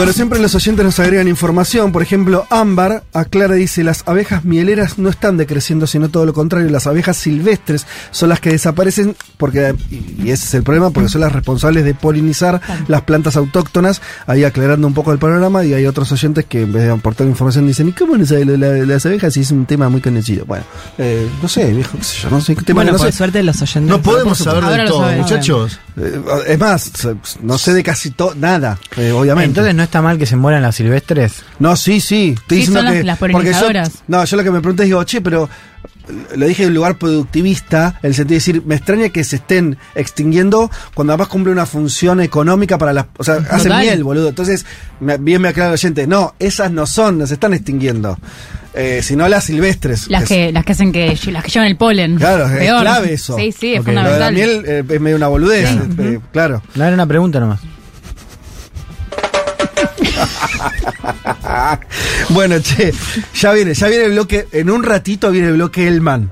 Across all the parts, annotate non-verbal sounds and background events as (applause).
Bueno, siempre los oyentes nos agregan información. Por ejemplo, Ámbar aclara, dice, las abejas mieleras no están decreciendo, sino todo lo contrario. Las abejas silvestres son las que desaparecen, porque y ese es el problema, porque son las responsables de polinizar las plantas autóctonas. Ahí aclarando un poco el panorama, y hay otros oyentes que en vez de aportar información dicen, ¿y cómo no sabe lo de la- las abejas? Y es un tema muy conocido. Bueno, eh, no sé, viejo, qué sé yo, no sé qué tema Bueno, no por sé. suerte los oyentes. No podemos saber de todo, muchachos. Eh, es más, no sé de casi todo, nada, eh, obviamente. Entonces no está mal que se mueran las silvestres. No, sí, sí. Estoy Sí, diciendo son las- que. las porque yo, polinizadoras. no, yo lo que me pregunté es, digo, che, pero lo dije en un lugar productivista, en el sentido de decir, me extraña que se estén extinguiendo cuando además cumple una función económica para las. O sea, hacen Total. miel, boludo. Entonces, me- bien me aclara el oyente, no, esas no son, no se están extinguiendo. Eh, sino las silvestres. Las Es- que, las que hacen que, las que llevan el polen. Claro, es Peor. clave eso. Sí, sí, es Ok. Lo de la fundamental. miel eh, es medio una boludez, Sí. eh, claro. No era una pregunta nomás. (laughs) bueno, che, ya viene, ya viene el bloque, en un ratito viene el bloque Elman.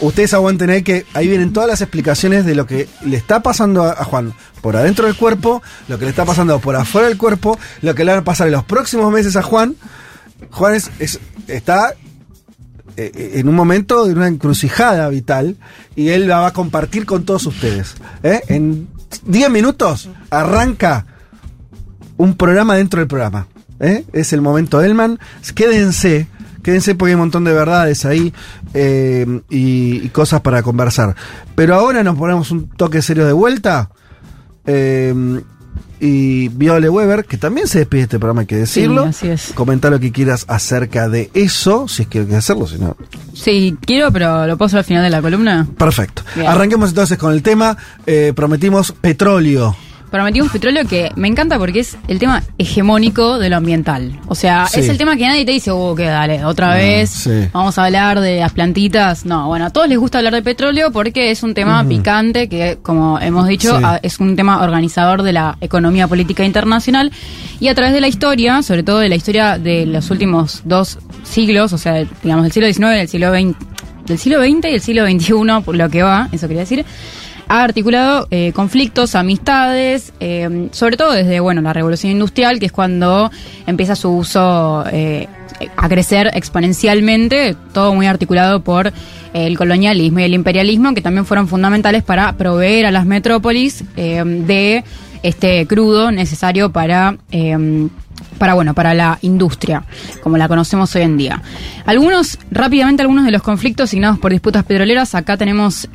Ustedes aguanten ahí que ahí vienen todas las explicaciones de lo que le está pasando a, Juan por adentro del cuerpo, lo que le está pasando por afuera del cuerpo, lo que le va a pasar en los próximos meses a Juan. Juan es- está eh, eh, en un momento de una encrucijada vital y él la va a compartir con todos ustedes. ¿eh? En 10 minutos arranca un programa dentro del programa. ¿eh? Es el momento Elman. Quédense, quédense porque hay un montón de verdades ahí eh, y, y cosas para conversar. Pero ahora nos ponemos un toque serio de vuelta. eh, y Viole Weber, que también se despide de este programa, hay que decirlo. así es. Comenta lo que quieras acerca de eso, si es que que hacerlo, si no. Sí, quiero, pero lo hacer al final de la columna. Perfecto. Bien. Arranquemos entonces con el tema. Eh, prometimos petróleo. Prometimos petróleo que me encanta porque es el tema hegemónico de lo ambiental. O sea, Sí. es el tema que nadie te dice, oh, que dale, otra vez sí. vamos a hablar de las plantitas. No, bueno, a todos les gusta hablar de petróleo porque es un tema picante que, como hemos dicho, Sí. es un tema organizador de la economía política internacional. Y a través de la historia, sobre todo de la historia de los últimos dos siglos, o sea, digamos, del siglo XIX del siglo XX, del siglo XX y el siglo XXI, por lo que va, eso quería decir, ha articulado eh, conflictos, amistades, eh, sobre todo desde bueno la revolución industrial, que es cuando empieza su uso eh, a crecer exponencialmente, todo muy articulado por el colonialismo y el imperialismo, que también fueron fundamentales para proveer a las metrópolis de este crudo necesario para para bueno para la industria como la conocemos hoy en día. Algunos rápidamente algunos de los conflictos signados por disputas petroleras. Acá tenemos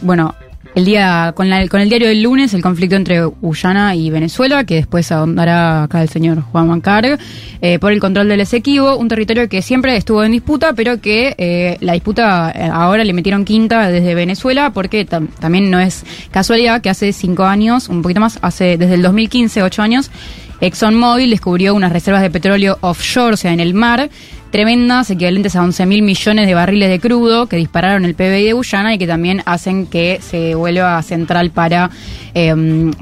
bueno el día con, la- con el diario del lunes el conflicto entre Guyana y Venezuela que después ahondará acá el señor Juan Mancar eh, por el control del Esequibo un territorio que siempre estuvo en disputa pero que eh, la disputa eh, ahora le metieron quinta desde Venezuela porque tam- también no es casualidad que hace cinco años un poquito más hace desde el 2015 ocho años ExxonMobil descubrió unas reservas de petróleo offshore, o sea, en el mar, tremendas, equivalentes a 11 mil millones de barriles de crudo que dispararon el PBI de Guyana y que también hacen que se vuelva central para, eh,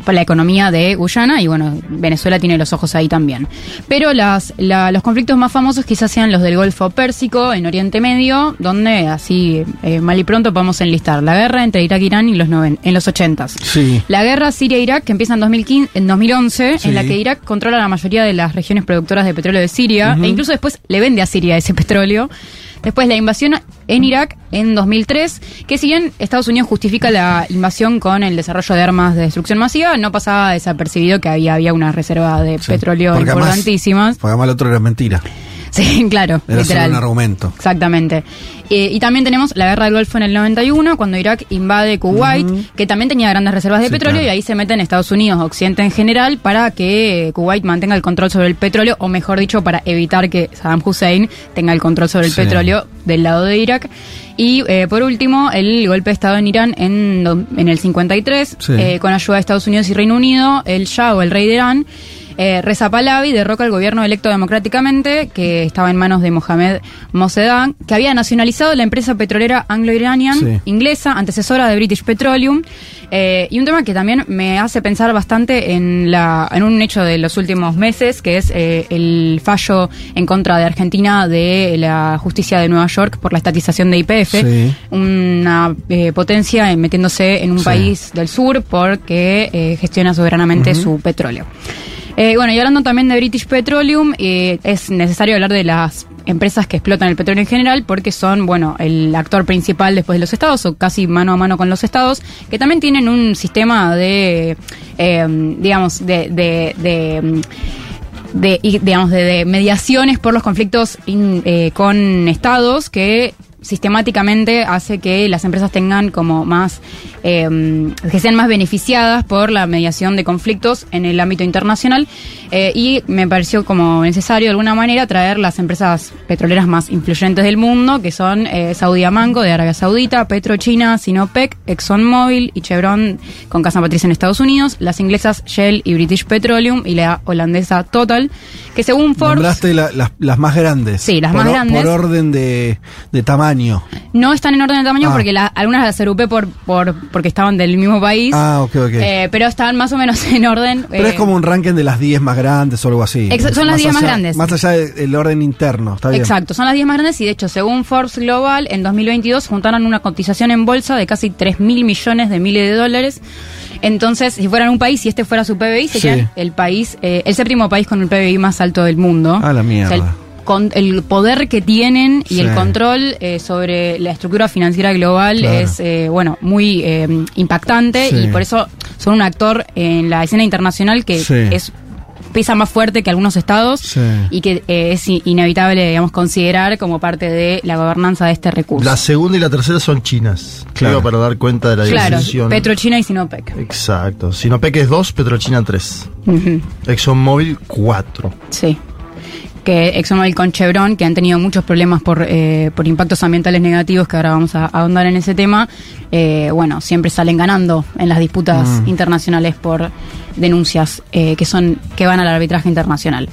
para la economía de Guyana y bueno, Venezuela tiene los ojos ahí también. Pero las, la- los conflictos más famosos quizás sean los del Golfo Pérsico, en Oriente Medio, donde así eh, mal y pronto podemos enlistar la guerra entre Irak e Irán y los noven- en los 80s. Sí. La guerra Siria-Irak, que empieza en, 2015, en 2011, Sí. en la que Irak controla la mayoría de las regiones productoras de petróleo de Siria, e incluso después le vende a Siria ese petróleo. Después la invasión en Irak en 2003, que si bien Estados Unidos justifica la invasión con el desarrollo de armas de destrucción masiva, no pasaba desapercibido que había, había una reserva de Sí. petróleo Porque además- importantísimas. Porque además el otro era mentira. (laughs) Sí, claro, Era solo literal. un argumento. Exactamente. Eh, y también tenemos la guerra del Golfo en el 91, cuando Irak invade Kuwait, que también tenía grandes reservas de Sí, petróleo, claro. y ahí se meten Estados Unidos, Occidente en general, para que eh, Kuwait mantenga el control sobre el petróleo, o mejor dicho, para evitar que Saddam Hussein tenga el control sobre el Sí. petróleo del lado de Irak. Y eh, por último, el golpe de Estado en Irán en, en el 53, Sí. eh, con ayuda de Estados Unidos y Reino Unido, el Shah o el rey de Irán eh, Reza Pahlavi derroca el gobierno electo democráticamente, que estaba en manos de Mohamed Mossadegh, que había nacionalizado la empresa petrolera Anglo-Iranian Sí. inglesa, antecesora de British Petroleum. Eh, y un tema que también me hace pensar bastante en, la, en un hecho de los últimos meses, que es eh, el fallo en contra de Argentina de la justicia de Nueva York por la estatización de IPF, Sí. una eh, potencia metiéndose en un Sí. país del sur porque eh, gestiona soberanamente su petróleo. Eh, bueno, y hablando también de British Petroleum, eh, es necesario hablar de las empresas que explotan el petróleo en general porque son, bueno, el actor principal después de los estados o casi mano a mano con los estados, que también tienen un sistema de, eh, digamos, de... de- de, de, digamos, de, de mediaciones por los conflictos eh, con estados que sistemáticamente hace que las empresas tengan como más, eh, que sean más beneficiadas por la mediación de conflictos en el ámbito internacional eh, y me pareció como necesario de alguna manera traer las empresas petroleras más influyentes del mundo, que son eh, Saudi Amanco de Arabia Saudita, PetroChina, Sinopec, ExxonMobil y Chevron con casa matriz en Estados Unidos, las inglesas Shell y British Petroleum y la holandesa Total, que según Forbes la- las, las más grandes. Sí, las Por más grandes. Por orden de, de tamaño. no están en orden de tamaño Ah. porque la- algunas las agrupé por, por, porque estaban del mismo país, Ah, ok, ok. eh, pero están más o menos en orden. Pero eh, es como un ranking de las 10 más grandes o algo así. Son las 10 más grandes. Más allá de- del orden interno, está bien. Exacto, son las 10 más grandes y de hecho, según Forbes Global, en 2022 juntaron una cotización en bolsa de casi 3 mil millones de miles de dólares. Entonces, si fueran un país, si este fuera su PBI, serían Sí. el país, eh, el séptimo país con el PBI más alto del mundo. Ah, la mierda. Con- el poder que tienen y Sí. el control eh, sobre la estructura financiera global Claro. es, eh, bueno, muy eh, impactante Sí. y por eso son un actor en la escena internacional que Sí. es pesa más fuerte que algunos estados Sí. y que eh, es inevitable, digamos, considerar como parte de la gobernanza de este recurso. La segunda y la tercera son chinas. Claro. Para dar cuenta de la claro, división. Petrochina y Sinopec. Exacto. Sinopec es 2, Petrochina 3. Ujú, ExxonMobil 4. Sí. Que ExxonMobil con Chevron, que han tenido muchos problemas por, eh, por impactos ambientales negativos, que ahora vamos a ahondar en ese tema, eh, bueno, siempre salen ganando en las disputas Mm. internacionales por denuncias eh, que son que van al arbitraje internacional.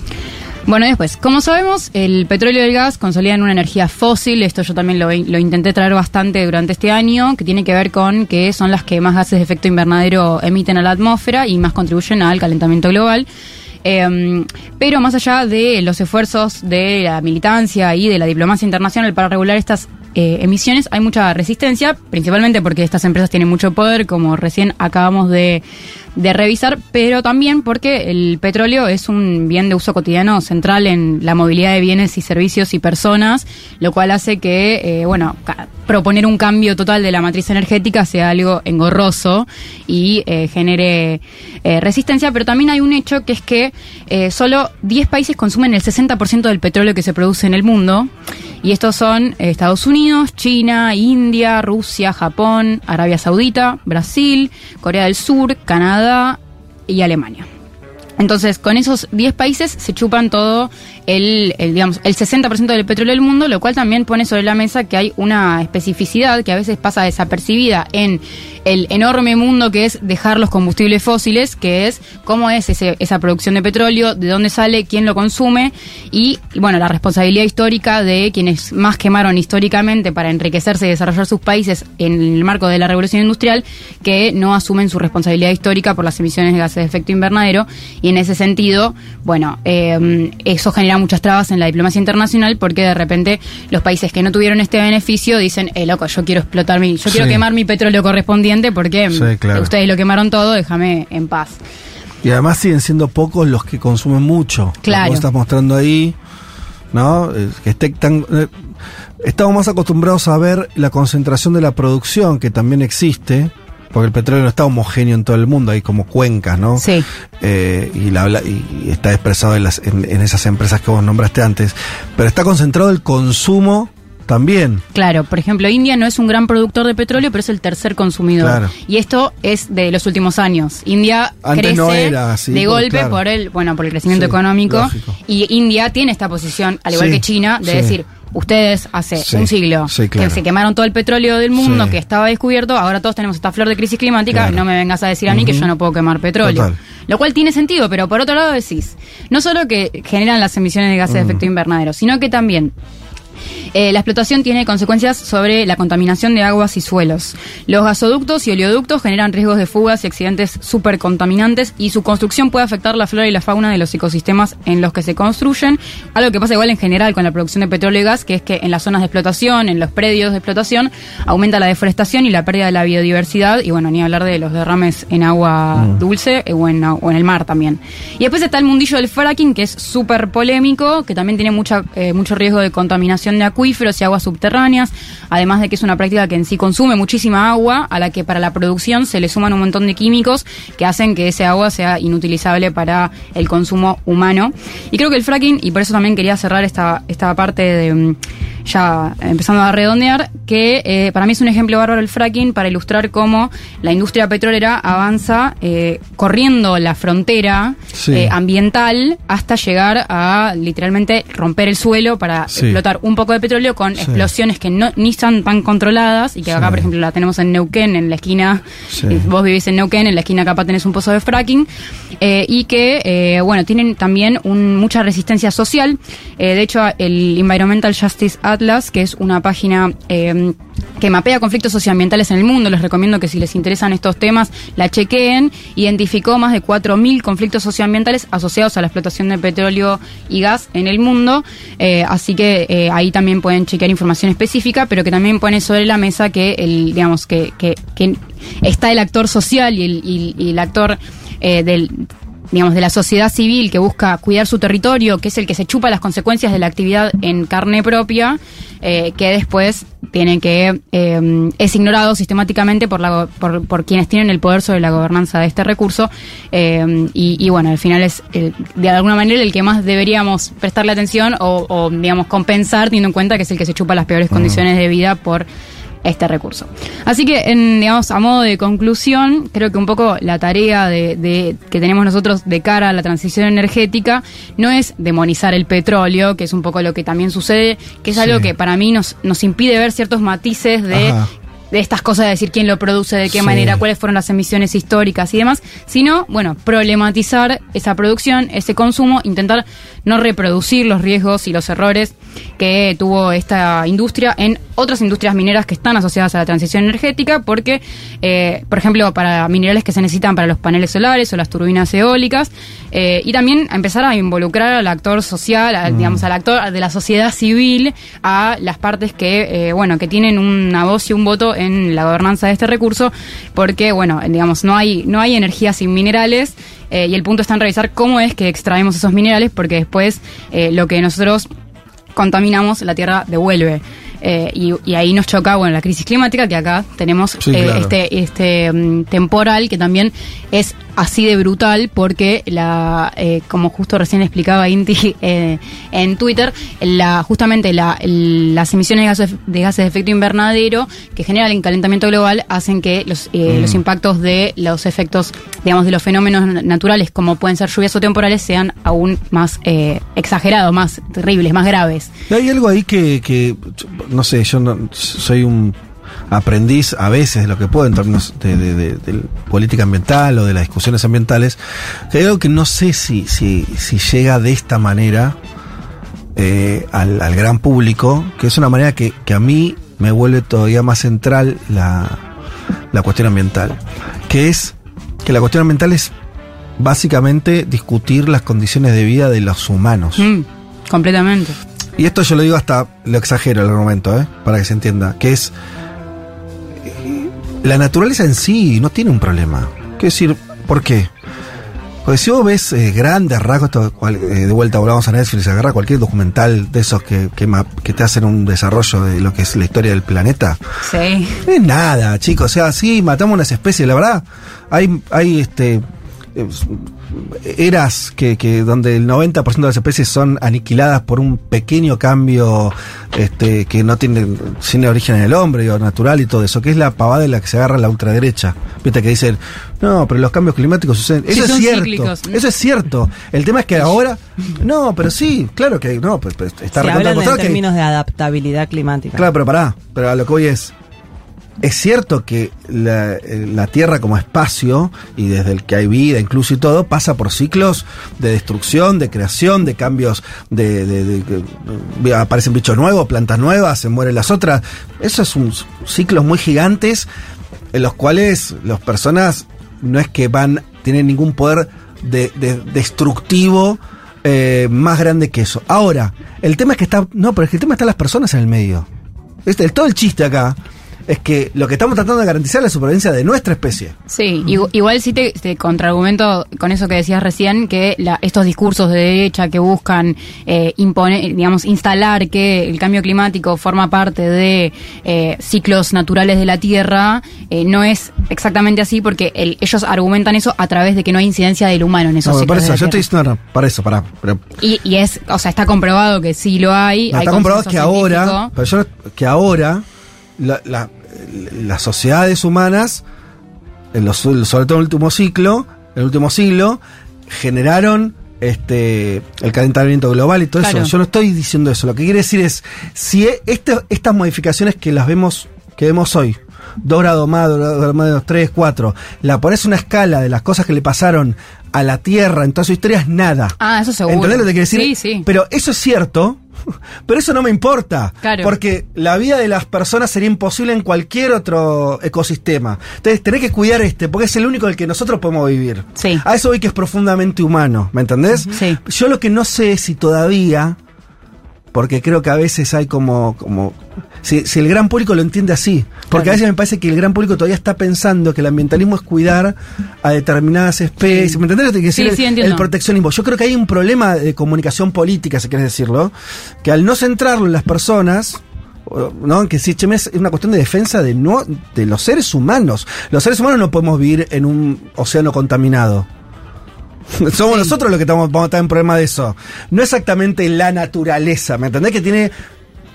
Bueno, después, como sabemos, el petróleo y el gas consolidan una energía fósil, esto yo también lo, lo intenté traer bastante durante este año, que tiene que ver con que son las que más gases de efecto invernadero emiten a la atmósfera y más contribuyen al calentamiento global. Eh, pero más allá de los esfuerzos de la militancia y de la diplomacia internacional para regular estas eh, emisiones, hay mucha resistencia, principalmente porque estas empresas tienen mucho poder, como recién acabamos de, de revisar, pero también porque el petróleo es un bien de uso cotidiano central en la movilidad de bienes y servicios y personas, lo cual hace que, eh, bueno, proponer un cambio total de la matriz energética sea algo engorroso y eh, genere eh, resistencia, pero también hay un hecho que es que solo 10 países consumen el 60% del petróleo que se produce en el mundo, y estos son Estados Unidos, China, India, Rusia, Japón, Arabia Saudita, Brasil, Corea del Sur, Canadá y Alemania. Entonces, con esos 10 países se chupan todo el, el, digamos, el 60% del petróleo del mundo, lo cual también pone sobre la mesa que hay una especificidad que a veces pasa desapercibida en el enorme mundo que es dejar los combustibles fósiles, que es cómo es ese- esa producción de petróleo, de dónde sale, quién lo consume y, bueno, la responsabilidad histórica de quienes más quemaron históricamente para enriquecerse y desarrollar sus países en el marco de la revolución industrial, que no asumen su responsabilidad histórica por las emisiones de gases de efecto invernadero y en ese sentido, bueno, eh, eso genera muchas trabas en la diplomacia internacional porque de repente los países que no tuvieron este beneficio dicen, eh, loco, yo quiero explotar mi, yo quiero quemar mi petróleo correspondiente porque Sí, claro. ustedes lo quemaron todo, déjame en paz. Y además siguen siendo pocos los que consumen mucho. Claro. Como estás mostrando ahí, ¿no? Eh, Que esté tan, eh, estamos más acostumbrados a ver la concentración de la producción, que también existe, porque el petróleo no está homogéneo en todo el mundo, hay como cuencas, ¿no? Sí. Eh, y, la, y está expresado en, las, en, en esas empresas que vos nombraste antes. Pero está concentrado el consumo también. Claro, por ejemplo, India no es un gran productor de petróleo, pero es el tercer consumidor. Claro. Y esto es de los últimos años. India Antes crece no era así, de golpe claro. por el, bueno, por el crecimiento Sí, económico. lógico. Y India tiene esta posición, al igual Sí, que China, de sí. decir, ustedes hace un siglo claro. que se quemaron todo el petróleo del mundo, que estaba descubierto, ahora todos tenemos esta flor de crisis climática, no me vengas a decir a mí que yo no puedo quemar petróleo. Total. Lo cual tiene sentido, pero por otro lado decís, no solo que generan las emisiones de gases de Mm. efecto invernadero, sino que también eh, la explotación tiene consecuencias sobre la contaminación de aguas y suelos. Los gasoductos y oleoductos generan riesgos de fugas y accidentes súper contaminantes y su construcción puede afectar la flora y la fauna de los ecosistemas en los que se construyen. Algo que pasa igual en general con la producción de petróleo y gas, que es que en las zonas de explotación, en los predios de explotación, aumenta la deforestación y la pérdida de la biodiversidad y bueno, ni hablar de los derrames en agua dulce eh, o, en, o en el mar también. Y después está el mundillo del fracking, que es súper polémico, que también tiene mucha, eh, mucho riesgo de contaminación de acuíferos y aguas subterráneas, además de que es una práctica que en sí consume muchísima agua, a la que para la producción se le suman un montón de químicos que hacen que ese agua sea inutilizable para el consumo humano. Y creo que el fracking, y por eso también quería cerrar esta, esta parte de mm, ya empezando a redondear, que eh, para mí es un ejemplo bárbaro el fracking para ilustrar cómo la industria petrolera avanza eh, corriendo la frontera Sí. eh, ambiental hasta llegar a literalmente romper el suelo para Sí. explotar un poco de petróleo con Sí. explosiones que no ni están tan controladas y que acá por ejemplo la tenemos en Neuquén en la esquina vos vivís en Neuquén en la esquina capaz tenés un pozo de fracking eh, y que bueno tienen también un- mucha resistencia social de hecho el Environmental Justice Atlas que es una página eh, que mapea conflictos socioambientales en el mundo. Les recomiendo que si les interesan estos temas la chequeen. Identificó más de 4.000 conflictos socioambientales asociados a la explotación de petróleo y gas en el mundo. Eh, así que eh, ahí también pueden chequear información específica pero que también pone sobre la mesa que el digamos que, está el actor social y el, y- y el actor eh, del digamos de la sociedad civil que busca cuidar su territorio que es el que se chupa las consecuencias de la actividad en carne propia eh, que después tiene que eh, es ignorado sistemáticamente por, la, por, por quienes tienen el poder sobre la gobernanza de este recurso eh, y, y bueno al final es el- de alguna manera el que más deberíamos prestarle atención o, o, digamos compensar teniendo en cuenta que es el que se chupa las peores condiciones de vida por este recurso. Así que, en, digamos, a modo de conclusión, creo que un poco la tarea de, de- que tenemos nosotros de cara a la transición energética no es demonizar el petróleo, que es un poco lo que también sucede, que es Sí. algo que para mí nos, nos impide ver ciertos matices de Ajá. De estas cosas de decir quién lo produce, de qué Sí. manera, cuáles fueron las emisiones históricas y demás, sino, bueno, problematizar esa producción, ese consumo, intentar no reproducir los riesgos y los errores que tuvo esta industria en otras industrias mineras que están asociadas a la transición energética, porque, eh, por ejemplo, para minerales que se necesitan para los paneles solares o las turbinas eólicas, eh, y también empezar a involucrar al actor social, al, digamos, al actor de la sociedad civil, a las partes que, eh, bueno, que tienen una voz y un voto en la gobernanza de este recurso, porque, bueno, digamos, no hay, no hay energía sin minerales. eh, y el punto está en revisar cómo es que extraemos esos minerales, porque después eh, lo que nosotros contaminamos, la Tierra devuelve. Eh, y, y ahí nos choca, bueno, la crisis climática, que acá tenemos Sí, eh, claro. este, este mm, temporal, que también es así de brutal, porque la, eh, como justo recién explicaba Inti (laughs) en Twitter, la, justamente la, el- las emisiones de gases, de gases de efecto invernadero que genera el calentamiento global hacen que los, eh, los impactos de los efectos, digamos, de los fenómenos na- naturales, como pueden ser lluvias o temporales, sean aún más exagerados, más terribles, más graves. Hay algo ahí que, que, no sé, yo no, soy un aprendiz a veces de lo que puedo en términos de, política ambiental o de las discusiones ambientales, algo que no sé si, si, si llega de esta manera eh, al, al gran público, que es una manera que, que a mí me vuelve todavía más central la, la cuestión ambiental, que es que la cuestión ambiental es básicamente discutir las condiciones de vida de los humanos. Mm, completamente. Y esto yo lo digo hasta, lo exagero el argumento, ¿eh? para que se entienda, que es, eh, la naturaleza en sí no tiene un problema. Quiero decir, ¿por qué? Porque si vos ves eh, grandes rasgos, eh, de vuelta volvamos a Netflix, agarra cualquier documental de esos que, que, te hacen un desarrollo de lo que es la historia del planeta, Sí. no es nada, chicos. O sea, sí, matamos unas especies, la verdad. Hay, hay este eras que, que donde el 90% de las especies son aniquiladas por un pequeño cambio este, que no tiene, tiene origen en el hombre o natural y todo eso, que es la pavada de la que se agarra la ultraderecha. Viste que dicen, no, pero los cambios climáticos suceden. Sí, eso es cierto. cíclicos. Eso es cierto. El tema es que ahora, no, pero sí, claro que no, pues, pues, está Se hablan en que términos de adaptabilidad climática. Claro, pero pará, pero a lo que voy es. Es cierto que la, eh, la Tierra como espacio, y desde el que hay vida incluso y todo, pasa por ciclos de destrucción, de creación, de cambios, de, de- de- aparecen bichos nuevos, plantas nuevas, se mueren las otras. Eso es un ciclos muy gigantes en los cuales las personas no es que van, tienen ningún poder de, de- destructivo eh, más grande que eso. Ahora, el tema es que está, no, pero es que el tema está las personas en el medio. Este, todo el chiste acá es que lo que estamos tratando de garantizar es la supervivencia de nuestra especie. Sí, igu- igual sí te, te contraargumento con eso que decías recién, que la- estos discursos de derecha que buscan eh, imponer, digamos, instalar que el cambio climático forma parte de eh, ciclos naturales de la Tierra, eh, no es exactamente así porque el- ellos argumentan eso a través de que no hay incidencia del humano en esos No, ciclos para de eso, la yo estoy diciendo, no, para eso, para. Y, y es, o sea, está comprobado que sí lo hay. no, hay está comprobado consenso que ahora, científico. pero yo no- que ahora la- la- las sociedades humanas, en los, sobre todo en el último ciclo, en el último siglo, generaron este el calentamiento global y todo Claro. eso. Yo no estoy diciendo eso. Lo que quiere decir es, si este- estas modificaciones que las vemos, que vemos hoy, dos grados más, dos grados más, dos, tres, cuatro, la pones una escala de las cosas que le pasaron a la Tierra en toda su historia, es nada. Ah, eso seguro. ¿Entendés lo que quiere decir? Sí, sí. Pero eso es cierto, (laughs) pero eso no me importa. Claro. Porque la vida de las personas sería imposible en cualquier otro ecosistema. Entonces tenés que cuidar este, porque es el único del que nosotros podemos vivir. Sí. A eso voy que es profundamente humano, ¿me entendés? Sí. Yo lo que no sé es si todavía, porque creo que a veces hay como, como si, si el gran público lo entiende así. Porque Claro. a veces me parece que el gran público todavía está pensando que el ambientalismo es cuidar a determinadas especies. ¿Me entendés lo que quiere Sí, decir? sí, el- proteccionismo. Yo creo que hay un problema de comunicación política, si quieres decirlo, que al no centrarlo en las personas, ¿no? Que sí, che, es una cuestión de defensa de no de los seres humanos. Los seres humanos no podemos vivir en un océano contaminado. Somos nosotros los que estamos, vamos a estar en problema de eso. No exactamente la naturaleza, ¿me entendés? Que tiene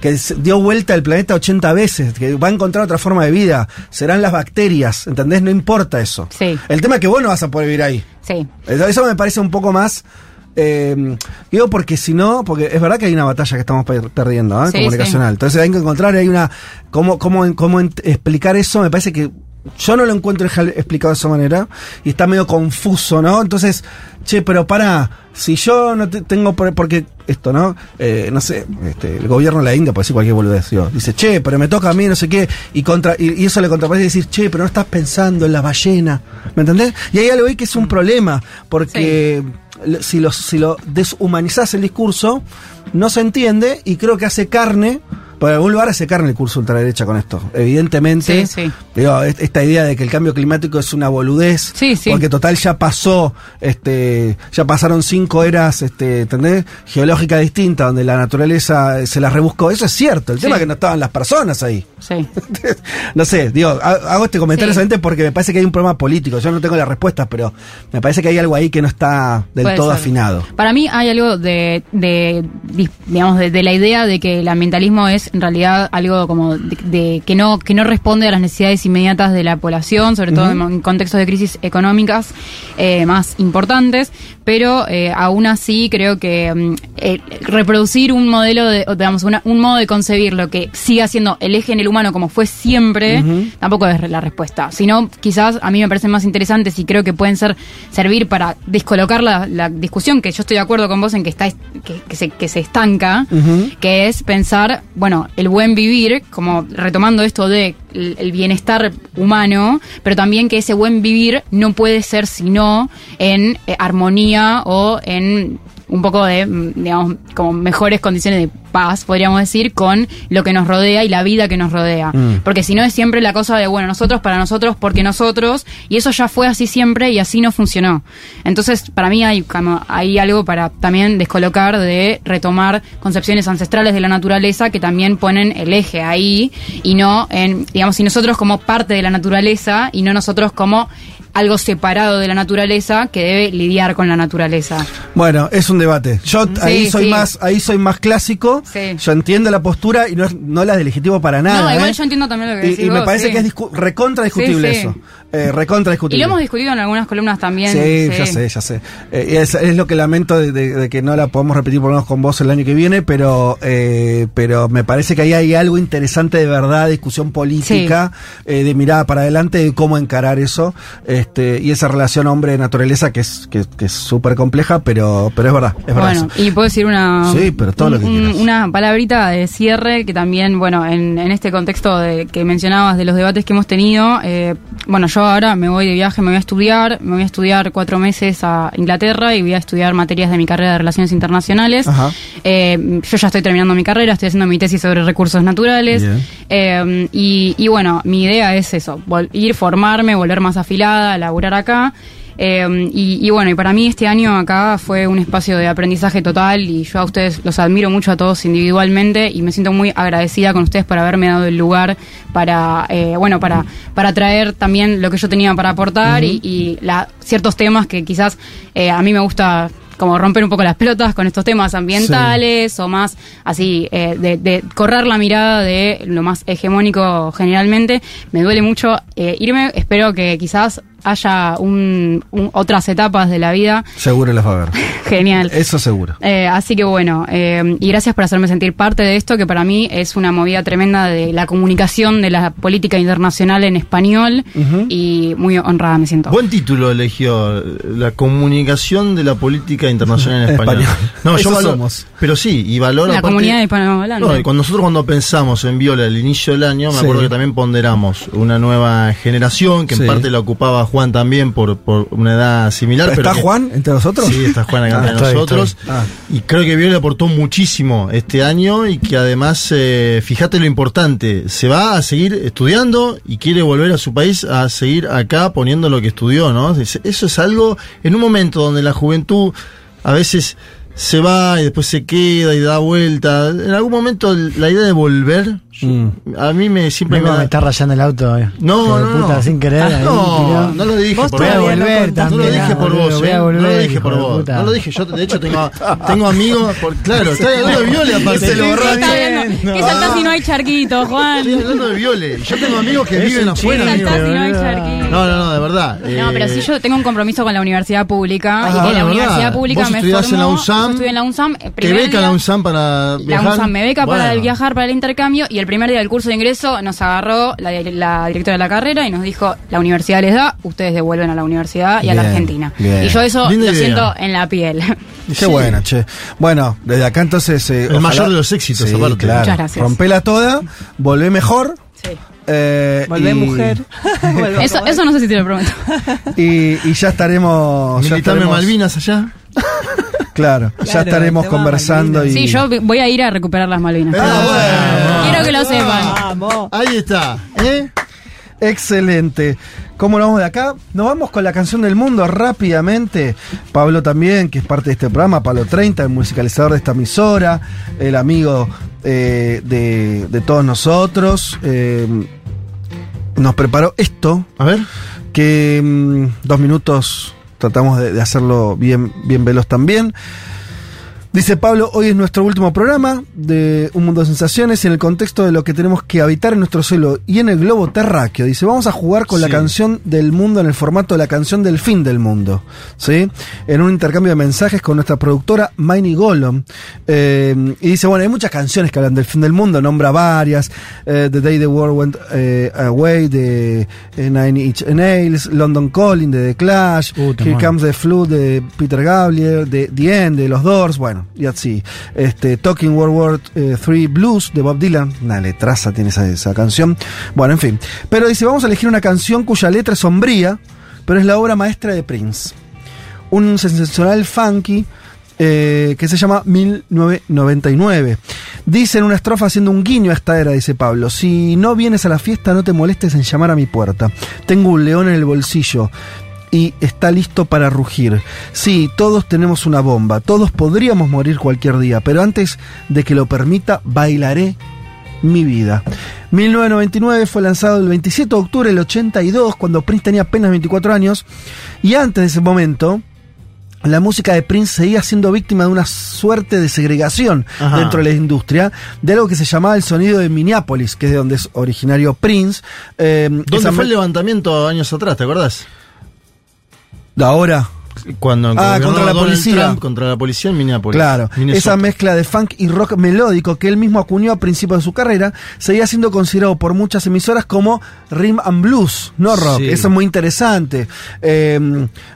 que dio vuelta el planeta 80 veces, que va a encontrar otra forma de vida. Serán las bacterias, ¿entendés? No importa eso. Sí. El tema es que vos no vas a poder vivir ahí. Sí. Eso me parece un poco más. eh, digo porque si no, porque es verdad que hay una batalla que estamos per- perdiendo, ¿eh? Sí, comunicacional. Entonces hay que encontrar, hay una. ¿Cómo, cómo, cómo explicar eso? Me parece que yo no lo encuentro explicado de esa manera y está medio confuso, ¿no? Entonces, che, pero para, si yo no te- tengo. por- Porque esto, ¿no? Eh, no sé, este, el gobierno de la India puede decir cualquier boludez, digo, dice, che, pero me toca a mí, no sé qué, y, contra, y, y eso le contraparece decir, che, pero no estás pensando en la ballena, ¿me entendés? Y hay algo ahí que es un problema, porque si, lo, si lo deshumanizás el discurso, no se entiende y creo que hace carne. Por algún lugar hace carne el curso ultraderecha con esto. Evidentemente, Sí, sí. digo, es- esta idea de que el cambio climático es una boludez, Sí, sí. porque total ya pasó, este, ya pasaron cinco eras, este, ¿entendés? Geológicas distintas, donde la naturaleza eh, se las rebuscó. Eso es cierto. El tema es que no estaban las personas ahí. Sí. no sé, digo, ha- hago este comentario solamente porque me parece que hay un problema político. Yo no tengo las respuestas, pero me parece que hay algo ahí que no está del Puede todo ser. afinado. Para mí hay algo de, de, digamos, de, de la idea de que el ambientalismo es en realidad algo como de, de que no que no responde a las necesidades inmediatas de la población, sobre todo en, en contextos de crisis económicas eh, más importantes, pero eh, aún así creo que mm, eh, reproducir un modelo de, digamos, una- un modo de concebir lo que siga siendo el eje en el humano como fue siempre, tampoco es la respuesta. Sino, quizás a mí me parecen más interesantes y creo que pueden ser servir para descolocar la, la discusión, que yo estoy de acuerdo con vos en que está que, que se, que se estanca, que es pensar, bueno, el buen vivir, como retomando esto de el, bienestar humano, pero también que ese buen vivir no puede ser sino en eh, armonía o en un poco de, digamos, como mejores condiciones de paz, podríamos decir, con lo que nos rodea y la vida que nos rodea. Mm. Porque si no es siempre la cosa de, bueno, nosotros para nosotros, porque nosotros, y eso ya fue así siempre y así no funcionó. Entonces, para mí hay, como, hay algo para también descolocar de retomar concepciones ancestrales de la naturaleza que también ponen el eje ahí y no en, digamos, si nosotros como parte de la naturaleza y no nosotros como algo separado de la naturaleza que debe lidiar con la naturaleza. Bueno, es un debate. Yo Sí, ahí soy sí. más, ahí soy más clásico. Sí. Yo entiendo la postura y no, no la deslegitimo para nada. no, igual ¿eh? yo entiendo también lo que Y, decís y me vos, parece que es discu- recontra discutible eso. Eh, recontra Y discutible. lo hemos discutido en algunas columnas también. Sí, ya sé, ya sé. Eh, y es, es lo que lamento de, de- de que no la podemos repetir por lo menos con vos el año que viene, pero eh, pero me parece que ahí hay algo interesante de verdad, discusión política, eh, de mirada para adelante, de cómo encarar eso, este y esa relación hombre-naturaleza que es que, que es súper compleja, pero pero es verdad, es verdad. Bueno, eso. y puedo decir una, Sí, pero todo lo que un- quieras. una palabrita de cierre que también, bueno, en, en este contexto de, que mencionabas de los debates que hemos tenido, eh, bueno, yo ahora me voy de viaje, me voy a estudiar, me voy a estudiar cuatro meses a Inglaterra y voy a estudiar materias de mi carrera de Relaciones Internacionales. Ajá. Eh, yo ya estoy terminando mi carrera, estoy haciendo mi tesis sobre recursos naturales. Eh, y, y bueno, mi idea es eso, ir, formarme, volver más afilada, laburar acá. Eh, y, y bueno, y para mí este año acá fue un espacio de aprendizaje total y yo a ustedes los admiro mucho a todos individualmente y me siento muy agradecida con ustedes por haberme dado el lugar para, eh, bueno, para, para traer también lo que yo tenía para aportar y, y la- ciertos temas que quizás eh, a mí me gusta como romper un poco las pelotas con estos temas ambientales o más así, eh, de, de correr la mirada de lo más hegemónico generalmente. Me duele mucho eh, irme, espero que quizás haya un, un- otras etapas de la vida. Seguro las va a ver. Genial. Eso seguro. Eh, así que bueno, eh, y gracias por hacerme sentir parte de esto, que para mí es una movida tremenda de la comunicación de la política internacional en español y muy honrada me siento. Buen título eligió, la comunicación de la política internacional en español. español. No, yo valoro, somos. pero sí, y valoro la aparte- comunidad hispanohablante. No, y cuando nosotros cuando pensamos en Viola al inicio del año, me Sí. acuerdo que también ponderamos una nueva generación, que Sí. en parte la ocupaba Juan también por, por una edad similar. ¿Está pero que- Juan entre nosotros? Sí, está Juan acá Ah, entre estoy, nosotros. estoy. Ah. Y creo que Viola aportó muchísimo este año y que además, eh, fíjate lo importante, se va a seguir estudiando y quiere volver a su país a seguir acá poniendo lo que estudió, ¿no? Es- Eso es algo, en un momento donde la juventud a veces se va y después se queda y da vuelta. En algún momento la idea de volver, yo- Mm. a mí me siempre me me da... está rayando el auto. eh. No, de no, puta, no. sin querer. ahí, no, no lo dije Vos por todavía no volver no lo también. dije por vos, voy eh. a no volver, lo dije por vos. No lo dije, yo de hecho tengo, tengo amigos, por, claro, estoy hablando de Viole (laughs) aparte. Se lo ¿Qué hablando? ¿Qué saltás si no hay charquito, Juan? Estoy hablando de Viole. Yo tengo amigos que viven afuera. saltás si no hay charquito? No, no, no, de verdad. No, pero Eh, sí yo tengo un compromiso con la universidad pública Ah, y que de la universidad pública Vos me estudiás en la UNSAM, yo estudié en la UNSAM. ¿Te beca la UNSAM para La viajar? UNSAM me beca para viajar, para el intercambio, y el primer día del curso de ingreso nos agarró la, la directora de la carrera y nos dijo, la universidad les da, ustedes devuelven a la universidad y a la Argentina. bien. Y yo eso Linda lo idea. siento en la piel. Qué Sí. bueno, che. Bueno, desde acá entonces. eh, El mayor de los éxitos, Sí, aparte. Claro. Muchas gracias. Rompela toda, volvé mejor. Sí. eh, Volvé y- (laughs) mujer. Eso, no sé si te lo prometo. Y, y ya estaremos. ya estaremos- Malvinas allá. (laughs) Claro, ya estaremos conversando. Y, Sí, yo voy a ir a recuperar las Malvinas. Ah, bueno. Vamos. Ahí está. ¿eh? Excelente. ¿Cómo nos vamos de acá? Nos vamos con la canción del mundo rápidamente. Pablo también, que es parte de este programa, Pablo 30, el musicalizador de esta emisora, el amigo eh, de, de todos nosotros. eh, nos preparó esto, A ver. que mm, dos minutos tratamos de, de hacerlo bien, bien veloz también. Dice Pablo, hoy es nuestro último programa de Un Mundo de Sensaciones en el contexto de lo que tenemos que habitar en nuestro suelo y en el globo terráqueo. Dice, vamos a jugar con la canción del mundo en el formato de la canción del fin del mundo. ¿Sí? En un intercambio de mensajes con nuestra productora Miney Golom. Eh, y dice, bueno, hay muchas canciones que hablan del fin del mundo, nombra varias. eh, the Day the World Went eh, Away de eh, Nine Inch Nails, London Calling de The Clash, Uh, Here. Comes the Flood de Peter Gabriel, de The End de los Doors, bueno, y así. Este, Talking World War III Blues de Bob Dylan, una letraza tiene esa, esa canción. Bueno, en fin. Pero dice, vamos a elegir una canción cuya letra es sombría, pero es la obra maestra de Prince. Un sensacional funky eh, que se llama 1999. Dice en una estrofa haciendo un guiño a esta era, dice Pablo, si no vienes a la fiesta no te molestes en llamar a mi puerta. Tengo un león en el bolsillo y está listo para rugir. Sí, todos tenemos una bomba, todos podríamos morir cualquier día, pero antes de que lo permita, bailaré mi vida. 1999 fue lanzado el 27 de octubre del 82, cuando Prince tenía apenas 24 años. Y antes de ese momento, la música de Prince seguía siendo víctima de una suerte de segregación Ajá. dentro de la industria, de algo que se llamaba el sonido de Minneapolis, que es de donde es originario Prince. Eh, ¿Dónde esa fue el levantamiento años atrás? ¿Te acordás? Ahora? Cuando Ah, contra la Donald policía. Trump, contra la policía en Minneapolis. Claro, Minnesota. esa mezcla de funk y rock melódico que él mismo acuñó a principios de su carrera, seguía siendo considerado por muchas emisoras como rhythm and blues, no rock. Sí. Eso es muy interesante. Eh,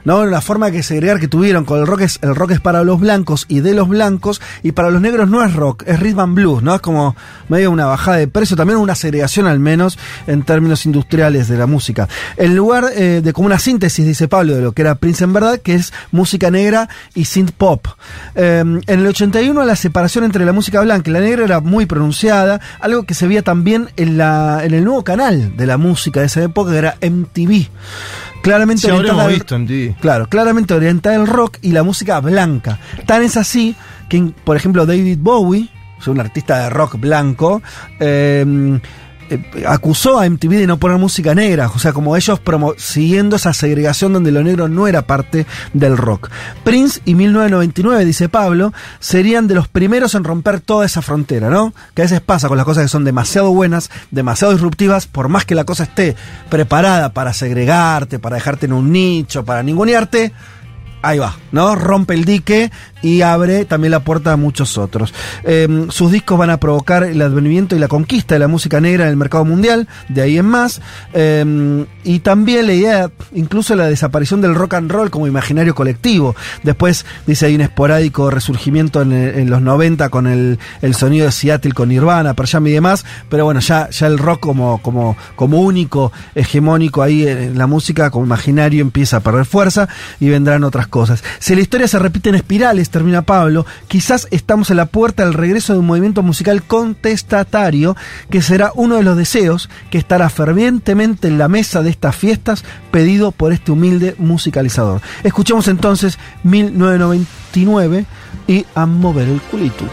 no, la forma que segregar que tuvieron con el rock es, el rock es para los blancos y de los blancos, y para los negros no es rock, es rhythm and blues, ¿no? Es como medio una bajada de precio, también una segregación al menos en términos industriales de la música. En lugar eh, de como una síntesis, dice Pablo, de lo que era Prince en verdad, que es música negra y synth pop. Eh, en el 81 la separación entre la música blanca y la negra era muy pronunciada, algo que se veía también en, la, en el nuevo canal de la música de esa época, que era MTV. Claramente Sí, orientada visto. Claro, claramente orientada al rock y la música blanca. Tan es así que, por ejemplo, David Bowie, un artista de rock blanco, eh, eh, acusó a MTV de no poner música negra, o sea, como ellos siguiendo esa segregación donde lo negro no era parte del rock. Prince y 1999, dice Pablo, serían de los primeros en romper toda esa frontera, ¿no? Que a veces pasa con las cosas que son demasiado buenas, demasiado disruptivas, por más que la cosa esté preparada para segregarte, para dejarte en un nicho, para ningunearte, ahí va, ¿no? Rompe el dique y abre también la puerta a muchos otros. Eh, sus discos van a provocar el advenimiento y la conquista de la música negra en el mercado mundial, de ahí en más. Eh, y también la idea, incluso la desaparición del rock and roll como imaginario colectivo. Después, dice, hay un esporádico resurgimiento en, los 90 con el, el sonido de Seattle, con Nirvana, Pearl Jam y demás. Pero bueno, ya, ya el rock como, como, como único, hegemónico ahí en la música, como imaginario, empieza a perder fuerza y vendrán otras cosas. Si la historia se repite en espirales, termina Pablo, quizás estamos en la puerta del regreso de un movimiento musical contestatario que será uno de los deseos que estará fervientemente en la mesa de estas fiestas pedido por este humilde musicalizador. Escuchemos entonces 1999 y a mover el culito.